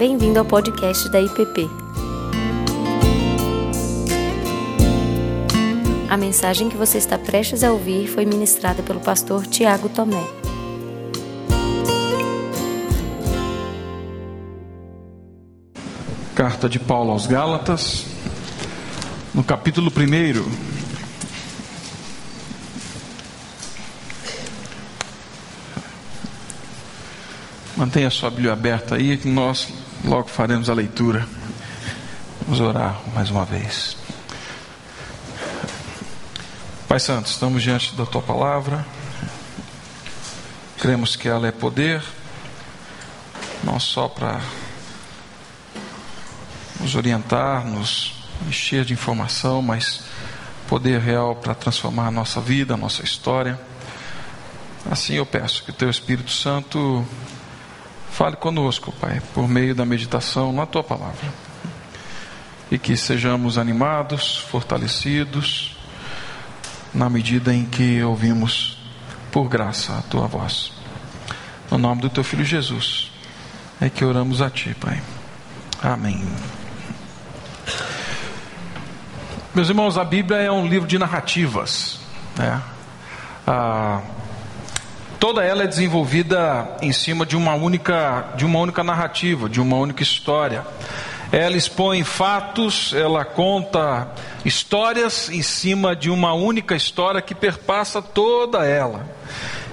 Bem-vindo ao podcast da IPP. A mensagem que você está prestes a ouvir foi ministrada pelo pastor Tiago Tomé. Carta de Paulo aos Gálatas, no capítulo 1. Mantenha sua Bíblia aberta aí, que nós logo faremos a leitura. Vamos orar mais uma vez. Pai Santo, estamos diante da tua palavra. Cremos que ela é poder, não só para nos orientar, nos encher de informação, mas poder real para transformar a nossa vida, a nossa história. Assim eu peço que o teu Espírito Santo Fale conosco, Pai, por meio da meditação na tua palavra. E que sejamos animados, fortalecidos, na medida em que ouvimos, por graça, a tua voz. No nome do teu filho Jesus, é que oramos a ti, Pai. Amém. Meus irmãos, a Bíblia é um livro de narrativas. Né? Ah, toda ela é desenvolvida em cima de uma única, de uma única narrativa, de uma única história. Ela expõe fatos, ela conta histórias em cima de uma única história que perpassa toda ela.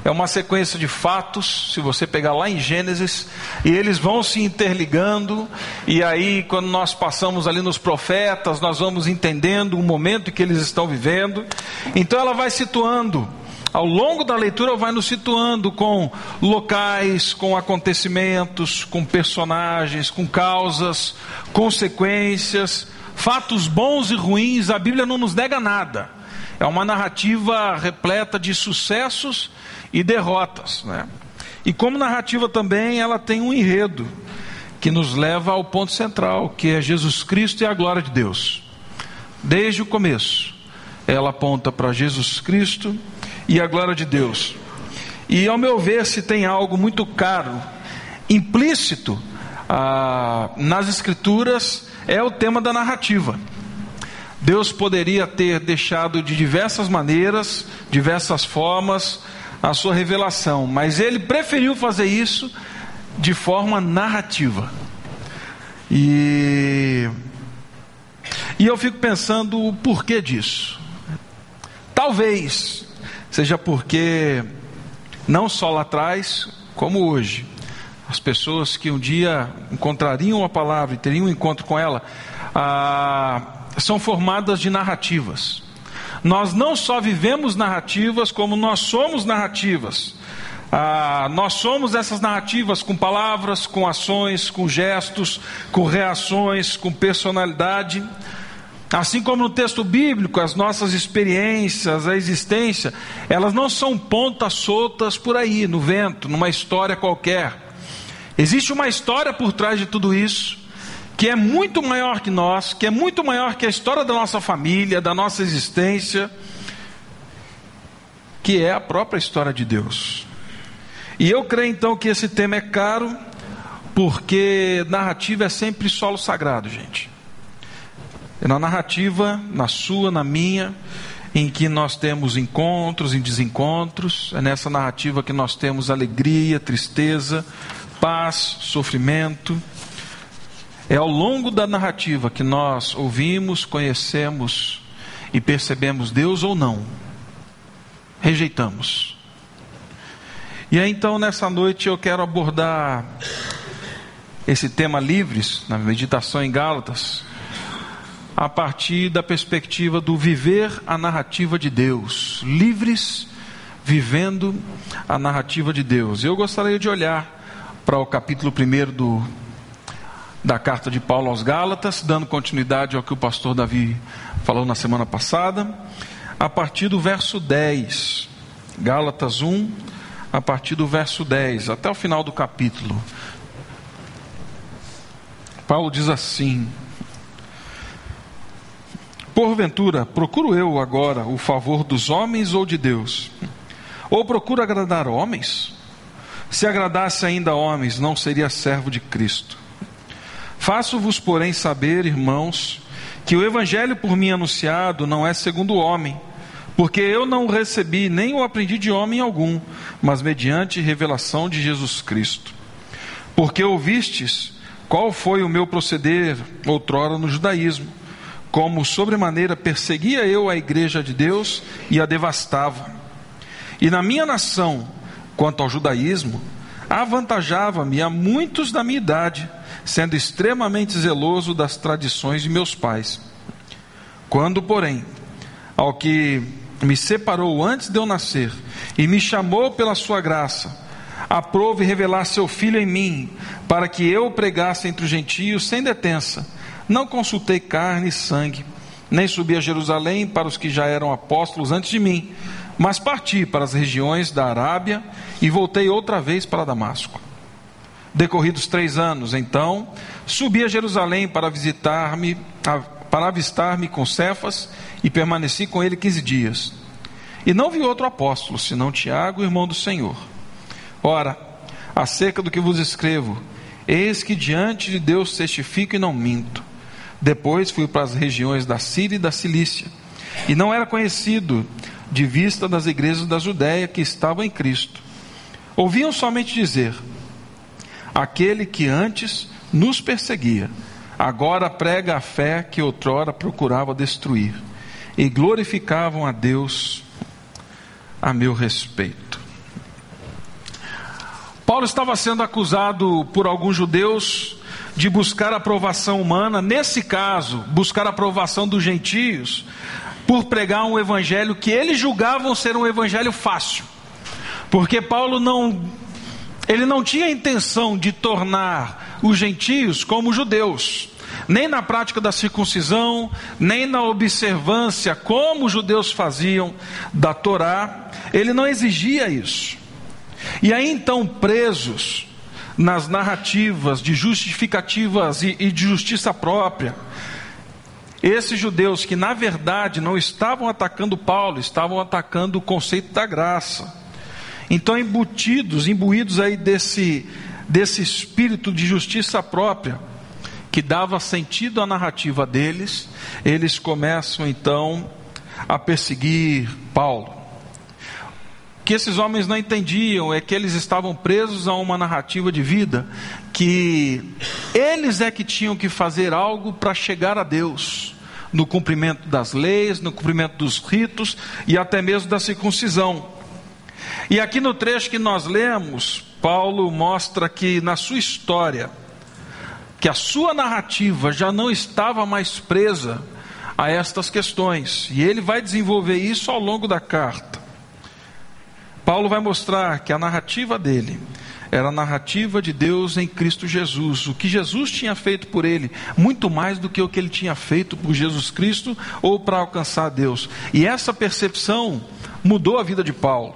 É uma sequência de fatos, se você pegar lá em Gênesis, e eles vão se interligando, e aí, quando nós passamos ali nos profetas, nós vamos entendendo o momento que eles estão vivendo. Então, ela vai situando ao longo da leitura vai nos situando com locais, com acontecimentos, com personagens, com causas, consequências, fatos bons e ruins. A Bíblia não nos nega nada. É uma narrativa repleta de sucessos e derrotas, né? E como narrativa também, ela tem um enredo que nos leva ao ponto central, que é Jesus Cristo e a glória de Deus. Desde o começo, ela aponta para Jesus Cristo e a glória de Deus. E ao meu ver, se tem algo muito caro, implícito ah, nas Escrituras, é o tema da narrativa. Deus poderia ter deixado de diversas maneiras, diversas formas, a sua revelação, mas ele preferiu fazer isso de forma narrativa. E, e eu fico pensando o porquê disso. Talvez seja porque, não só lá atrás, como hoje, as pessoas que um dia encontrariam a palavra e teriam um encontro com ela, ah, são formadas de narrativas. Nós não só vivemos narrativas, como nós somos narrativas. Ah, nós somos essas narrativas com palavras, com ações, com gestos, com reações, com personalidade. Assim como no texto bíblico, as nossas experiências, a existência, elas não são pontas soltas por aí, no vento, numa história qualquer. Existe uma história por trás de tudo isso, que é muito maior que nós, que é muito maior que a história da nossa família, da nossa existência, que é a própria história de Deus. E eu creio então que esse tema é caro, porque narrativa é sempre solo sagrado, gente. Na narrativa, na sua, na minha, em que nós temos encontros e desencontros, é nessa narrativa que nós temos alegria, tristeza, paz, sofrimento. É ao longo da narrativa que nós ouvimos, conhecemos e percebemos Deus ou não. Rejeitamos. E aí então nessa noite eu quero abordar esse tema livres, na meditação em Gálatas, a partir da perspectiva do viver a narrativa de Deus, livres vivendo a narrativa de Deus. Eu gostaria de olhar para o capítulo 1 do, da carta de Paulo aos Gálatas, dando continuidade ao que o pastor Davi falou na semana passada, a partir do verso 10. Gálatas 1, a partir do verso 10, até o final do capítulo. Paulo diz assim: Porventura, procuro eu agora o favor dos homens ou de Deus? Ou procuro agradar homens? Se agradasse ainda homens, não seria servo de Cristo. Faço-vos, porém, saber, irmãos, que o evangelho por mim anunciado não é segundo o homem, porque eu não o recebi nem o aprendi de homem algum, mas mediante revelação de Jesus Cristo. Porque ouvistes qual foi o meu proceder outrora no judaísmo, como sobremaneira perseguia eu a igreja de Deus e a devastava. E na minha nação, quanto ao judaísmo, avantajava-me a muitos da minha idade, sendo extremamente zeloso das tradições de meus pais. Quando, porém, ao que me separou antes de eu nascer e me chamou pela sua graça, aprove revelar seu filho em mim, para que eu pregasse entre os gentios sem detença. Não consultei carne e sangue, nem subi a Jerusalém para os que já eram apóstolos antes de mim, mas parti para as regiões da Arábia e voltei outra vez para Damasco. Decorridos três anos, então, subi a Jerusalém para visitar-me, para avistar-me com Cefas e permaneci com ele quinze dias. E não vi outro apóstolo, senão Tiago, irmão do Senhor. Ora, acerca do que vos escrevo, eis que diante de Deus testifico e não minto. Depois fui para as regiões da Síria e da Cilícia, e não era conhecido de vista das igrejas da Judéia que estavam em Cristo. Ouviam somente dizer: aquele que antes nos perseguia, agora prega a fé que outrora procurava destruir, e glorificavam a Deus a meu respeito. Paulo estava sendo acusado por alguns judeus de buscar aprovação humana, nesse caso, buscar aprovação dos gentios, por pregar um evangelho que eles julgavam ser um evangelho fácil. Porque Paulo não ele não tinha intenção de tornar os gentios como judeus, nem na prática da circuncisão, nem na observância como os judeus faziam da Torá, ele não exigia isso. E aí então, presos nas narrativas de justificativas e, e de justiça própria, esses judeus que na verdade não estavam atacando Paulo, estavam atacando o conceito da graça. Então, embutidos, imbuídos aí desse, desse espírito de justiça própria, que dava sentido à narrativa deles, eles começam então a perseguir Paulo. Que esses homens não entendiam é que eles estavam presos a uma narrativa de vida, que eles é que tinham que fazer algo para chegar a Deus no cumprimento das leis, no cumprimento dos ritos e até mesmo da circuncisão. E aqui no trecho que nós lemos, Paulo mostra que na sua história, que a sua narrativa já não estava mais presa a estas questões, e ele vai desenvolver isso ao longo da carta. Paulo vai mostrar que a narrativa dele era a narrativa de Deus em Cristo Jesus, o que Jesus tinha feito por ele, muito mais do que o que ele tinha feito por Jesus Cristo ou para alcançar Deus. E essa percepção mudou a vida de Paulo.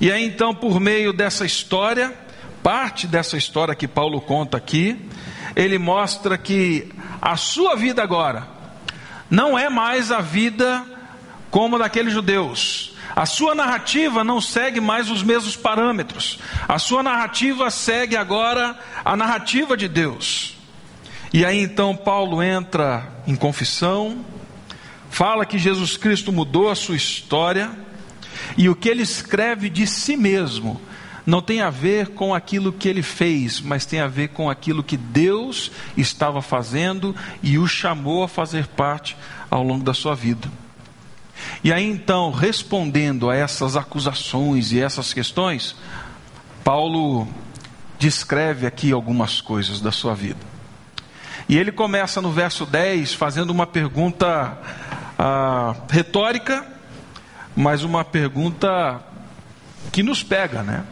E aí então, por meio dessa história, parte dessa história que Paulo conta aqui, ele mostra que a sua vida agora não é mais a vida como daqueles judeus a sua narrativa não segue mais os mesmos parâmetros. A sua narrativa segue agora a narrativa de Deus. E aí então Paulo entra em confissão, fala que Jesus Cristo mudou a sua história, e o que ele escreve de si mesmo não tem a ver com aquilo que ele fez, mas tem a ver com aquilo que Deus estava fazendo e o chamou a fazer parte ao longo da sua vida. E aí então, respondendo a essas acusações e essas questões, Paulo descreve aqui algumas coisas da sua vida. E ele começa no verso 10 fazendo uma pergunta ah, retórica, mas uma pergunta que nos pega, né?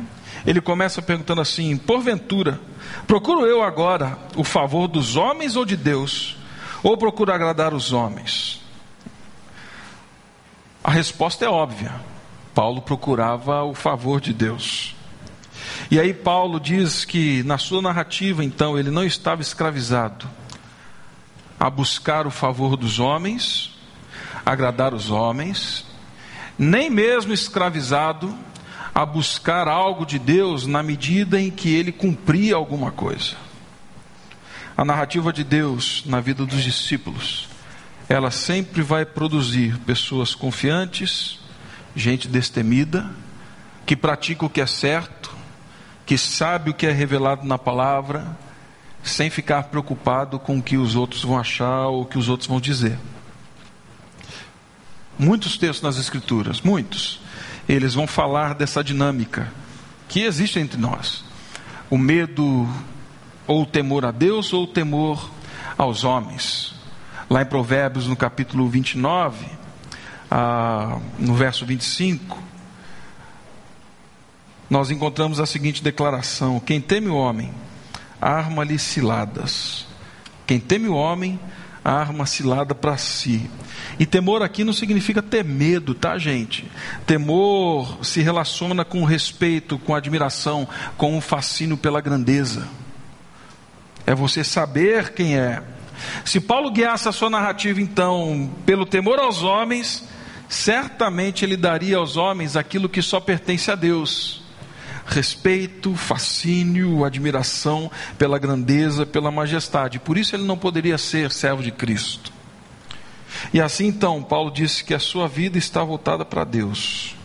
Ele começa perguntando assim: porventura, procuro eu agora o favor dos homens ou de Deus? Ou procuro agradar os homens? A resposta é óbvia. Paulo procurava o favor de Deus. E aí Paulo diz que na sua narrativa, então, ele não estava escravizado a buscar o favor dos homens, agradar os homens, nem mesmo escravizado a buscar algo de Deus na medida em que ele cumpria alguma coisa. A narrativa de Deus na vida dos discípulos, ela sempre vai produzir pessoas confiantes, gente destemida, que pratica o que é certo, que sabe o que é revelado na palavra, sem ficar preocupado com o que os outros vão achar ou o que os outros vão dizer. Muitos textos nas Escrituras, muitos, eles vão falar dessa dinâmica que existe entre nós. O medo ou o temor a Deus ou o temor aos homens. Lá em Provérbios, no capítulo 29, ah, no verso 25, nós encontramos a seguinte declaração: Quem teme o homem, arma-lhe ciladas. Quem teme o homem, arma cilada para si. E temor aqui não significa ter medo, tá, gente? Temor se relaciona com respeito, com admiração, com um fascínio pela grandeza. É você saber quem é. Se Paulo guiasse a sua narrativa, então, pelo temor aos homens, certamente ele daria aos homens aquilo que só pertence a Deus respeito, fascínio, admiração pela grandeza, pela majestade. Por isso ele não poderia ser servo de Cristo. E assim então, Paulo disse que a sua vida está voltada para Deus.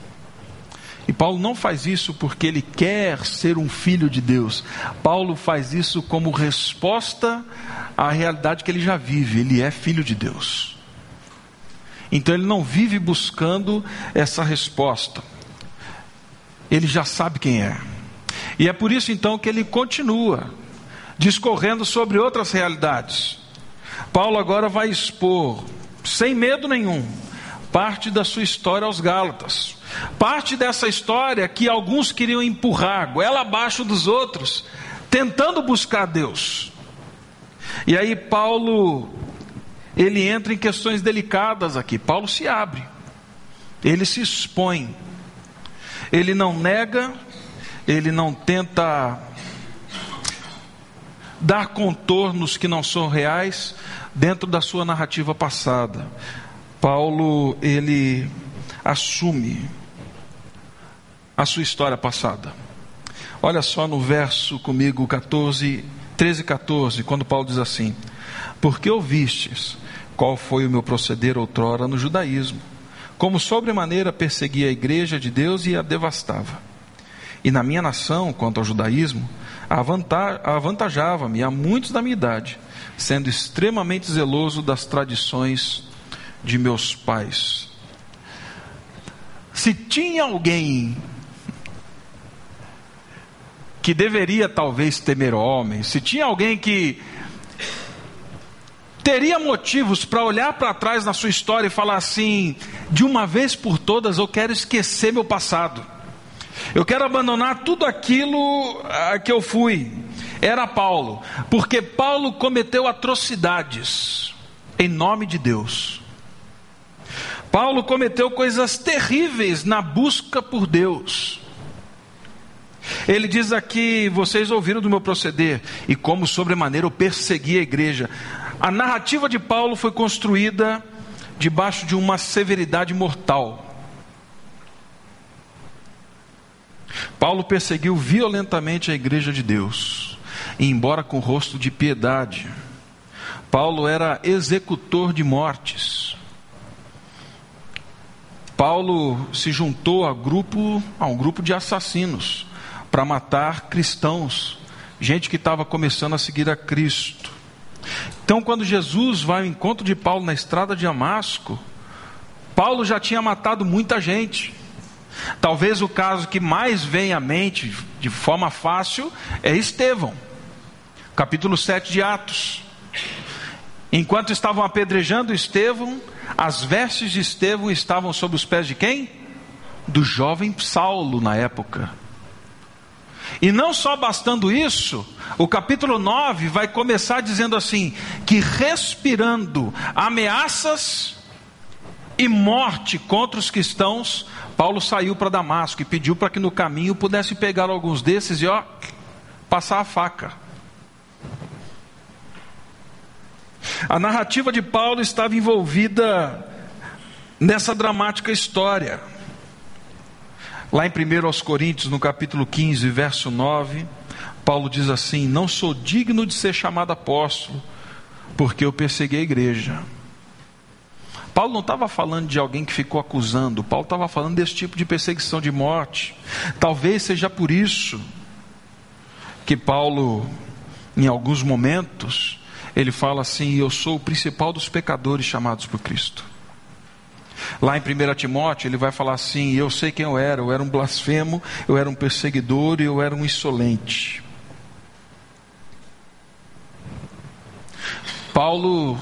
E Paulo não faz isso porque ele quer ser um filho de Deus. Paulo faz isso como resposta à realidade que ele já vive. Ele é filho de Deus. Então ele não vive buscando essa resposta ele já sabe quem é. E é por isso então que ele continua discorrendo sobre outras realidades. Paulo agora vai expor, sem medo nenhum, parte da sua história aos Gálatas. Parte dessa história que alguns queriam empurrar, goela abaixo dos outros, tentando buscar Deus. E aí Paulo, ele entra em questões delicadas aqui. Paulo se abre, ele se expõe. Ele não nega, ele não tenta dar contornos que não são reais dentro da sua narrativa passada. Paulo, ele assume a sua história passada. Olha só no verso comigo 14, 13 e 14, quando Paulo diz assim: Porque ouvistes qual foi o meu proceder outrora no judaísmo como sobremaneira perseguia a igreja de Deus e a devastava. E na minha nação, quanto ao judaísmo, avantajava-me a muitos da minha idade, sendo extremamente zeloso das tradições de meus pais. Se tinha alguém que deveria talvez temer homens, se tinha alguém que teria motivos para olhar para trás na sua história e falar assim: de uma vez por todas eu quero esquecer meu passado, eu quero abandonar tudo aquilo a que eu fui. Era Paulo, porque Paulo cometeu atrocidades em nome de Deus. Paulo cometeu coisas terríveis na busca por Deus. Ele diz aqui: vocês ouviram do meu proceder, e como sobremaneira eu persegui a igreja. A narrativa de Paulo foi construída debaixo de uma severidade mortal. Paulo perseguiu violentamente a igreja de Deus, e embora com rosto de piedade, Paulo era executor de mortes. Paulo se juntou a, grupo, a um grupo de assassinos para matar cristãos, gente que estava começando a seguir a Cristo. Então, quando Jesus vai ao encontro de Paulo na estrada de Damasco, Paulo já tinha matado muita gente. Talvez o caso que mais vem à mente de forma fácil é Estevão, capítulo 7 de Atos. Enquanto estavam apedrejando Estevão, as vestes de Estevão estavam sob os pés de quem? Do jovem Saulo na época. E não só bastando isso, o capítulo 9 vai começar dizendo assim: que respirando ameaças e morte contra os cristãos, Paulo saiu para Damasco e pediu para que no caminho pudesse pegar alguns desses e ó, passar a faca. A narrativa de Paulo estava envolvida nessa dramática história. Lá em 1 aos Coríntios, no capítulo 15, verso 9, Paulo diz assim: Não sou digno de ser chamado apóstolo, porque eu persegui a igreja. Paulo não estava falando de alguém que ficou acusando, Paulo estava falando desse tipo de perseguição de morte. Talvez seja por isso que Paulo, em alguns momentos, ele fala assim: Eu sou o principal dos pecadores chamados por Cristo. Lá em 1 Timóteo, ele vai falar assim: Eu sei quem eu era, eu era um blasfemo, eu era um perseguidor e eu era um insolente. Paulo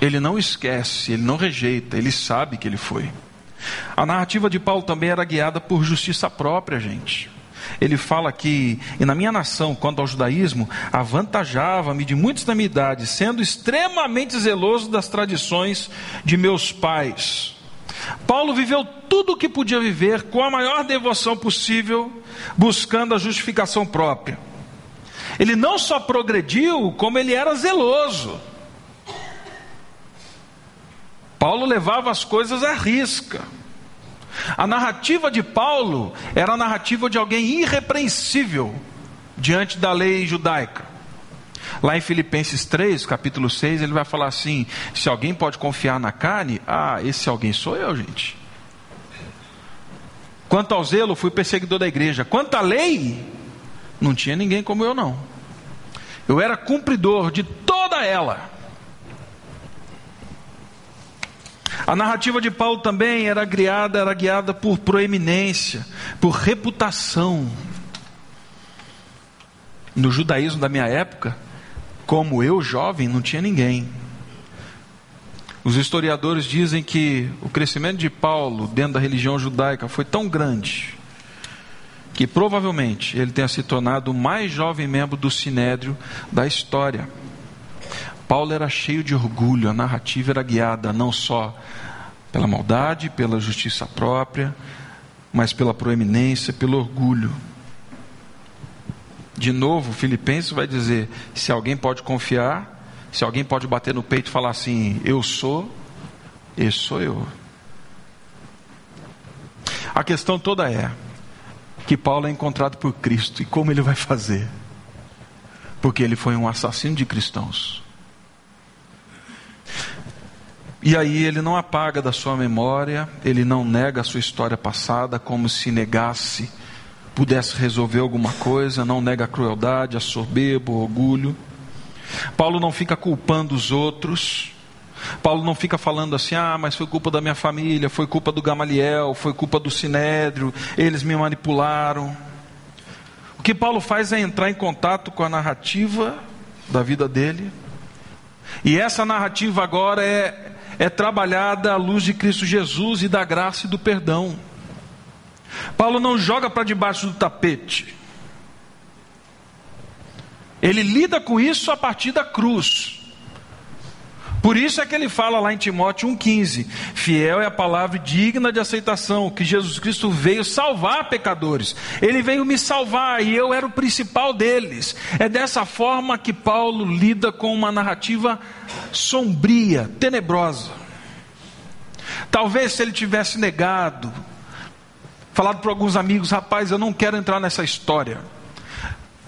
ele não esquece, ele não rejeita, ele sabe que ele foi. A narrativa de Paulo também era guiada por justiça própria, gente. Ele fala que, e na minha nação, quanto ao judaísmo, avantajava-me de muitos da minha idade, sendo extremamente zeloso das tradições de meus pais. Paulo viveu tudo o que podia viver com a maior devoção possível, buscando a justificação própria. Ele não só progrediu, como ele era zeloso. Paulo levava as coisas à risca. A narrativa de Paulo era a narrativa de alguém irrepreensível diante da lei judaica. Lá em Filipenses 3, capítulo 6, ele vai falar assim: se alguém pode confiar na carne, ah, esse alguém sou eu, gente. Quanto ao zelo, fui perseguidor da igreja. Quanto à lei, não tinha ninguém como eu, não. Eu era cumpridor de toda ela. A narrativa de Paulo também era guiada, era guiada por proeminência, por reputação. No judaísmo da minha época, como eu, jovem, não tinha ninguém. Os historiadores dizem que o crescimento de Paulo dentro da religião judaica foi tão grande que provavelmente ele tenha se tornado o mais jovem membro do sinédrio da história. Paulo era cheio de orgulho, a narrativa era guiada não só pela maldade, pela justiça própria, mas pela proeminência, pelo orgulho. De novo, Filipenses vai dizer: se alguém pode confiar, se alguém pode bater no peito e falar assim, eu sou, esse sou eu. A questão toda é que Paulo é encontrado por Cristo e como ele vai fazer? Porque ele foi um assassino de cristãos. E aí ele não apaga da sua memória, ele não nega a sua história passada como se negasse, pudesse resolver alguma coisa, não nega a crueldade, a soberba, o orgulho. Paulo não fica culpando os outros. Paulo não fica falando assim, ah, mas foi culpa da minha família, foi culpa do Gamaliel, foi culpa do Sinédrio, eles me manipularam. O que Paulo faz é entrar em contato com a narrativa da vida dele. E essa narrativa agora é é trabalhada à luz de Cristo Jesus e da graça e do perdão. Paulo não joga para debaixo do tapete. Ele lida com isso a partir da cruz. Por isso é que ele fala lá em Timóteo 1,15: Fiel é a palavra digna de aceitação, que Jesus Cristo veio salvar pecadores. Ele veio me salvar e eu era o principal deles. É dessa forma que Paulo lida com uma narrativa sombria, tenebrosa. Talvez se ele tivesse negado, falado para alguns amigos: rapaz, eu não quero entrar nessa história.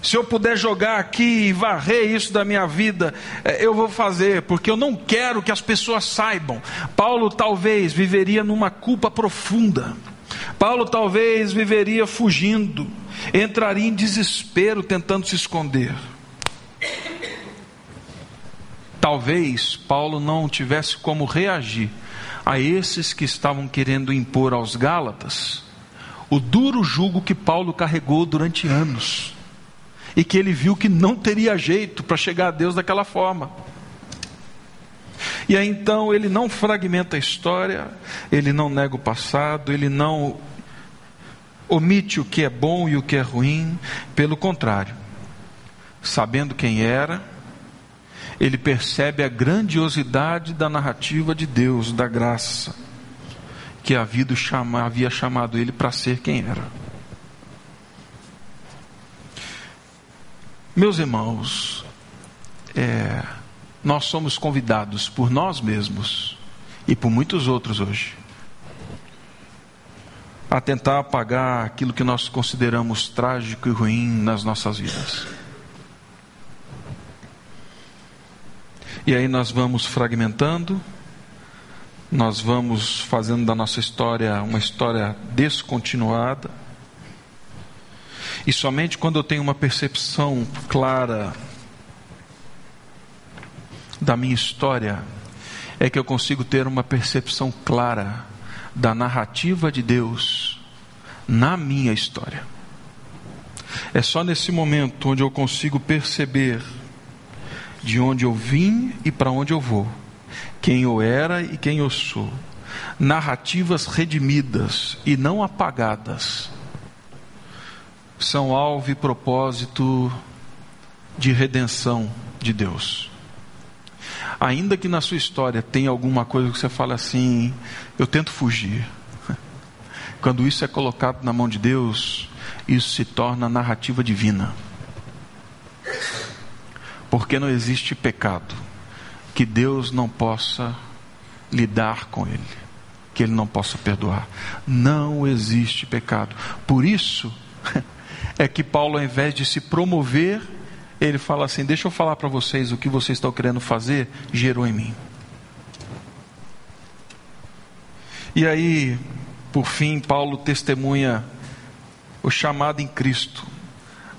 Se eu puder jogar aqui e varrer isso da minha vida, é, eu vou fazer, porque eu não quero que as pessoas saibam. Paulo talvez viveria numa culpa profunda. Paulo talvez viveria fugindo, entraria em desespero tentando se esconder. Talvez Paulo não tivesse como reagir a esses que estavam querendo impor aos Gálatas o duro jugo que Paulo carregou durante anos e que ele viu que não teria jeito para chegar a Deus daquela forma. E aí então ele não fragmenta a história, ele não nega o passado, ele não omite o que é bom e o que é ruim, pelo contrário, sabendo quem era, ele percebe a grandiosidade da narrativa de Deus, da graça, que havia chamado ele para ser quem era. Meus irmãos, é, nós somos convidados por nós mesmos e por muitos outros hoje a tentar apagar aquilo que nós consideramos trágico e ruim nas nossas vidas. E aí nós vamos fragmentando, nós vamos fazendo da nossa história uma história descontinuada. E somente quando eu tenho uma percepção clara da minha história, é que eu consigo ter uma percepção clara da narrativa de Deus na minha história. É só nesse momento onde eu consigo perceber de onde eu vim e para onde eu vou, quem eu era e quem eu sou. Narrativas redimidas e não apagadas são alvo e propósito de redenção de Deus. Ainda que na sua história tenha alguma coisa que você fala assim, eu tento fugir. Quando isso é colocado na mão de Deus, isso se torna narrativa divina. Porque não existe pecado que Deus não possa lidar com ele, que ele não possa perdoar. Não existe pecado. Por isso é que Paulo, ao invés de se promover, ele fala assim: Deixa eu falar para vocês o que vocês estão querendo fazer, gerou em mim. E aí, por fim, Paulo testemunha o chamado em Cristo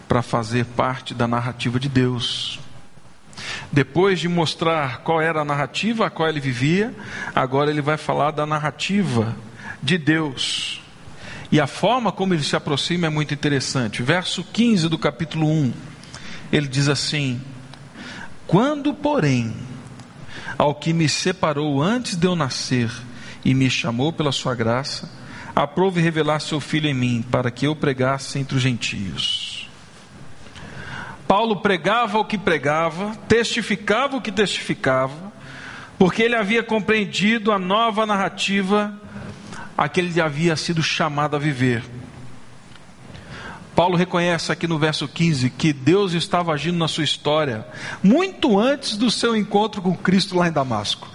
para fazer parte da narrativa de Deus. Depois de mostrar qual era a narrativa a qual ele vivia, agora ele vai falar da narrativa de Deus. E a forma como ele se aproxima é muito interessante. Verso 15 do capítulo 1, ele diz assim: Quando, porém, ao que me separou antes de eu nascer e me chamou pela sua graça, aprove revelar seu filho em mim, para que eu pregasse entre os gentios. Paulo pregava o que pregava, testificava o que testificava, porque ele havia compreendido a nova narrativa a que havia sido chamado a viver. Paulo reconhece aqui no verso 15 que Deus estava agindo na sua história muito antes do seu encontro com Cristo lá em Damasco.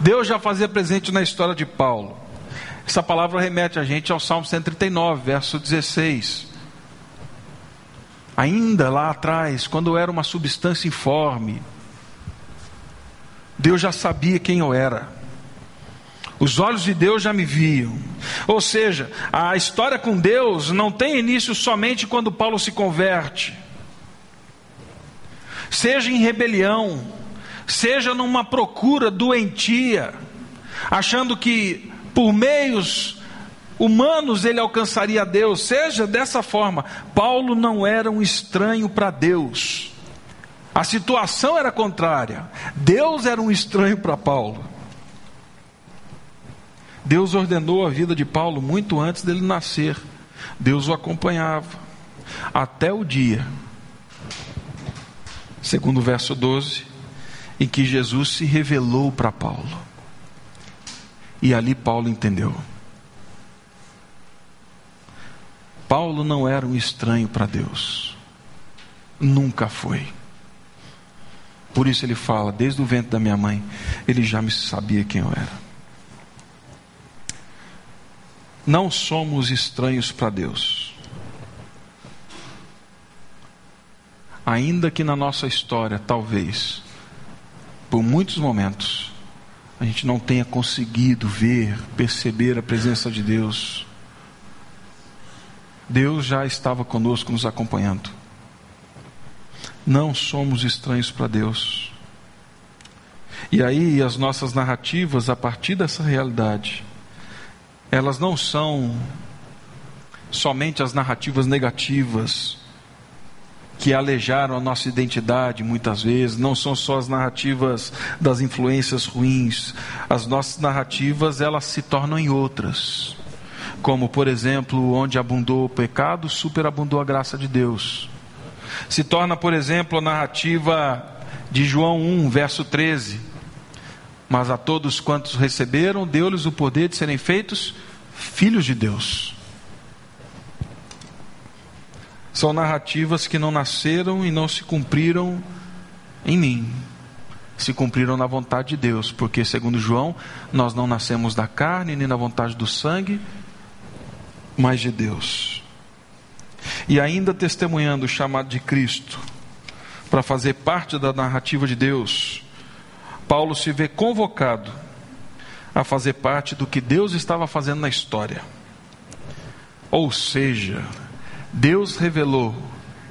Deus já fazia presente na história de Paulo. Essa palavra remete a gente ao Salmo 139, verso 16. Ainda lá atrás, quando eu era uma substância informe, Deus já sabia quem eu era. Os olhos de Deus já me viam. Ou seja, a história com Deus não tem início somente quando Paulo se converte. Seja em rebelião, seja numa procura doentia, achando que por meios humanos ele alcançaria Deus, seja dessa forma. Paulo não era um estranho para Deus. A situação era contrária. Deus era um estranho para Paulo. Deus ordenou a vida de Paulo muito antes dele nascer. Deus o acompanhava até o dia, segundo o verso 12, em que Jesus se revelou para Paulo. E ali Paulo entendeu. Paulo não era um estranho para Deus. Nunca foi. Por isso ele fala, desde o ventre da minha mãe, ele já me sabia quem eu era. Não somos estranhos para Deus. Ainda que na nossa história, talvez, por muitos momentos, a gente não tenha conseguido ver, perceber a presença de Deus Deus já estava conosco, nos acompanhando. Não somos estranhos para Deus. E aí, as nossas narrativas, a partir dessa realidade, elas não são somente as narrativas negativas que alejaram a nossa identidade muitas vezes, não são só as narrativas das influências ruins, as nossas narrativas elas se tornam em outras como por exemplo, onde abundou o pecado, superabundou a graça de Deus. Se torna, por exemplo, a narrativa de João 1, verso 13. Mas a todos quantos receberam, deu-lhes o poder de serem feitos filhos de Deus. São narrativas que não nasceram e não se cumpriram em mim, se cumpriram na vontade de Deus, porque, segundo João, nós não nascemos da carne nem na vontade do sangue, mas de Deus. E ainda testemunhando o chamado de Cristo para fazer parte da narrativa de Deus, Paulo se vê convocado a fazer parte do que Deus estava fazendo na história. Ou seja, Deus revelou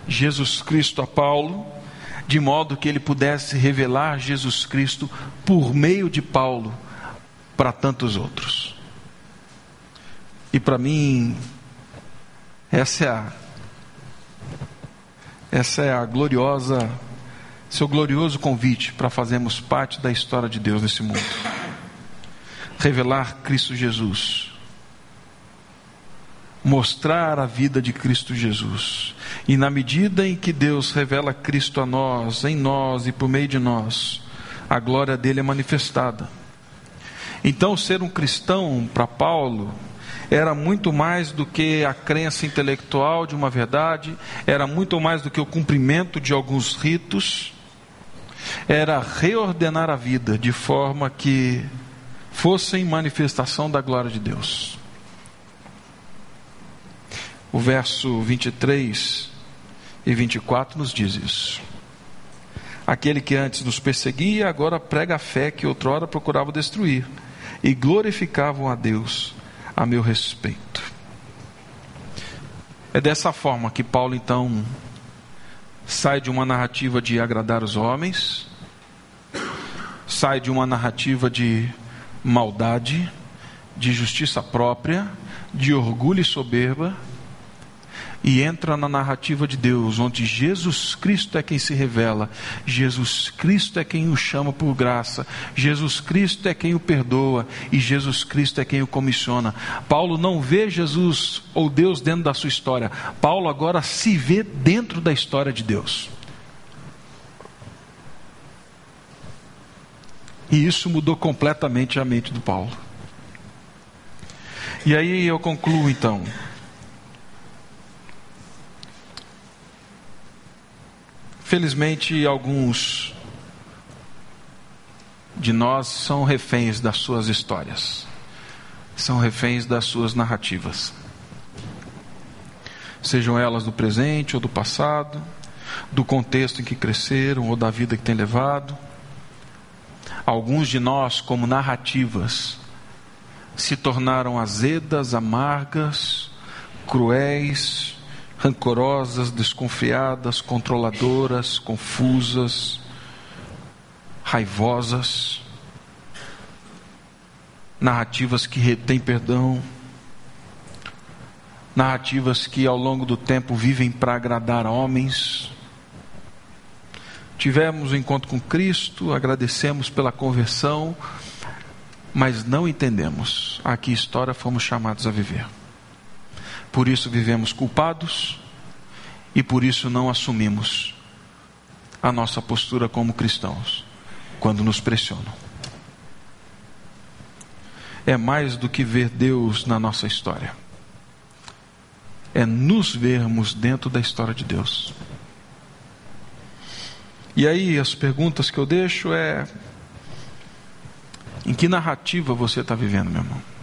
Jesus Cristo a Paulo, de modo que ele pudesse revelar Jesus Cristo por meio de Paulo para tantos outros. E para mim, essa é a essa é a gloriosa seu glorioso convite para fazermos parte da história de Deus nesse mundo. Revelar Cristo Jesus. Mostrar a vida de Cristo Jesus. E na medida em que Deus revela Cristo a nós, em nós e por meio de nós, a glória dele é manifestada. Então, ser um cristão para Paulo era muito mais do que a crença intelectual de uma verdade, era muito mais do que o cumprimento de alguns ritos, era reordenar a vida de forma que fossem manifestação da glória de Deus. O verso 23 e 24 nos diz isso. Aquele que antes nos perseguia, agora prega a fé que outrora procurava destruir, e glorificavam a Deus a meu respeito. É dessa forma que Paulo então sai de uma narrativa de agradar os homens, sai de uma narrativa de maldade, de justiça própria, de orgulho e soberba, e entra na narrativa de Deus, onde Jesus Cristo é quem se revela, Jesus Cristo é quem o chama por graça, Jesus Cristo é quem o perdoa e Jesus Cristo é quem o comissiona. Paulo não vê Jesus ou Deus dentro da sua história, Paulo agora se vê dentro da história de Deus. E isso mudou completamente a mente do Paulo. E aí eu concluo então. Felizmente, alguns de nós são reféns das suas histórias, são reféns das suas narrativas, sejam elas do presente ou do passado, do contexto em que cresceram ou da vida que têm levado. Alguns de nós, como narrativas, se tornaram azedas, amargas, cruéis, rancorosas, desconfiadas, controladoras, confusas, raivosas, narrativas que retêm perdão, narrativas que ao longo do tempo vivem para agradar homens. Tivemos um encontro com Cristo, agradecemos pela conversão, mas não entendemos a que história fomos chamados a viver. Por isso vivemos culpados e por isso não assumimos a nossa postura como cristãos quando nos pressionam. É mais do que ver Deus na nossa história, é nos vermos dentro da história de Deus. E aí as perguntas que eu deixo é: em que narrativa você está vivendo, meu irmão?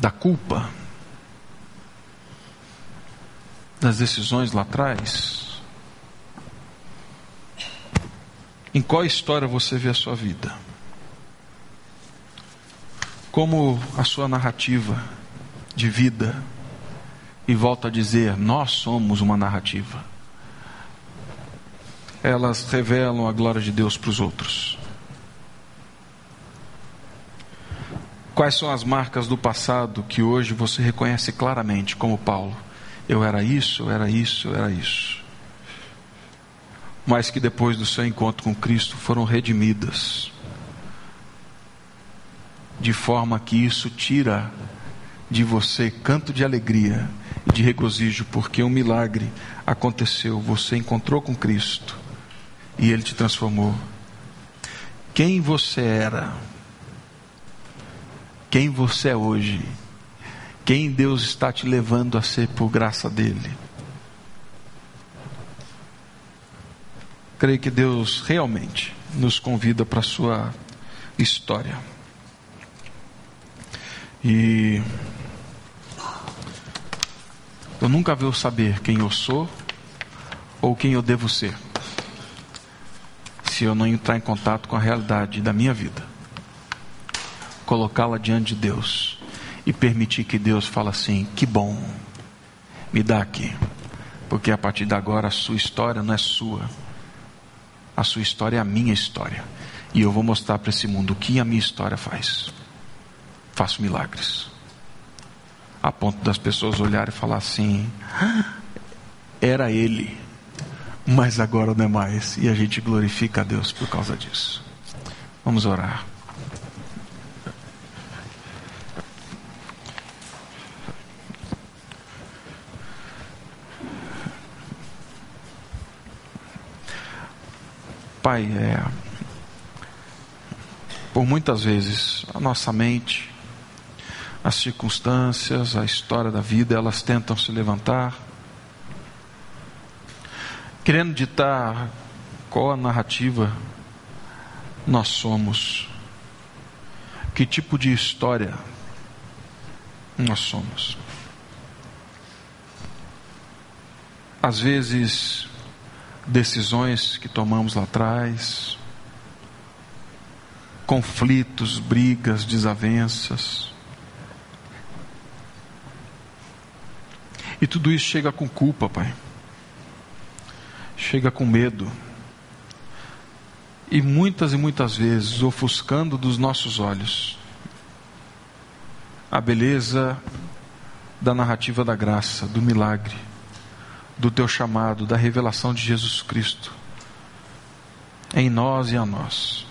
Da culpa, das decisões lá atrás? Em qual história você vê a sua vida? Como a sua narrativa de vida, e volta a dizer, nós somos uma narrativa, elas revelam a glória de Deus para os outros. Quais são as marcas do passado que hoje você reconhece claramente, como Paulo? Eu era isso, eu era isso, eu era isso. Mas que depois do seu encontro com Cristo foram redimidas. De forma que isso tira de você canto de alegria e de regozijo, porque um milagre aconteceu. Você encontrou com Cristo e Ele te transformou. Quem você era quem você é hoje, quem Deus está te levando a ser por graça dele. Creio que Deus realmente nos convida para a sua história. E eu nunca vou saber quem eu sou ou quem eu devo ser, se eu não entrar em contato com a realidade da minha vida, colocá-la diante de Deus e permitir que Deus fale assim: que bom, me dá aqui, porque a partir de agora a sua história não é sua, a sua história é a minha história, e eu vou mostrar para esse mundo o que a minha história faz. Faço milagres a ponto das pessoas olharem e falar assim: ah, era ele, mas agora não é mais. E a gente glorifica a Deus por causa disso. Vamos orar. Pai, é, por muitas vezes a nossa mente as circunstâncias, a história da vida, elas tentam se levantar, querendo ditar qual a narrativa nós somos, que tipo de história nós somos. Às vezes, decisões que tomamos lá atrás, conflitos, brigas, desavenças, E tudo isso chega com culpa, Pai. Chega com medo. E muitas e muitas vezes ofuscando dos nossos olhos a beleza da narrativa da graça, do milagre, do teu chamado, da revelação de Jesus Cristo em nós e a nós.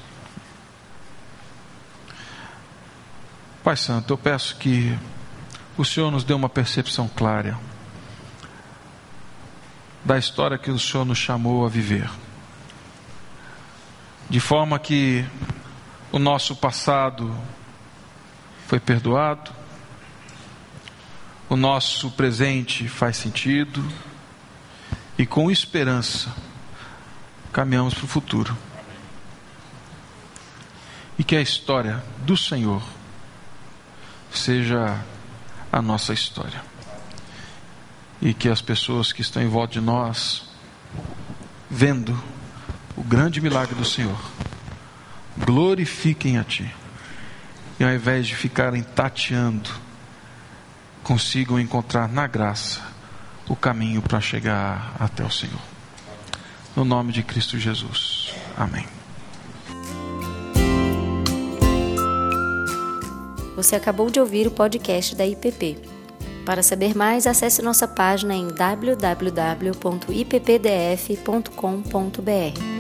Pai Santo, eu peço que o Senhor nos dê uma percepção clara da história que o Senhor nos chamou a viver. De forma que o nosso passado foi perdoado, o nosso presente faz sentido e com esperança caminhamos para o futuro. E que a história do Senhor seja a nossa história e que as pessoas que estão em volta de nós, vendo o grande milagre do Senhor, glorifiquem a Ti. E ao invés de ficarem tateando, consigam encontrar na graça o caminho para chegar até o Senhor. No nome de Cristo Jesus. Amém. Você acabou de ouvir o podcast da IPP. Para saber mais, acesse nossa página em www.ippdf.com.br.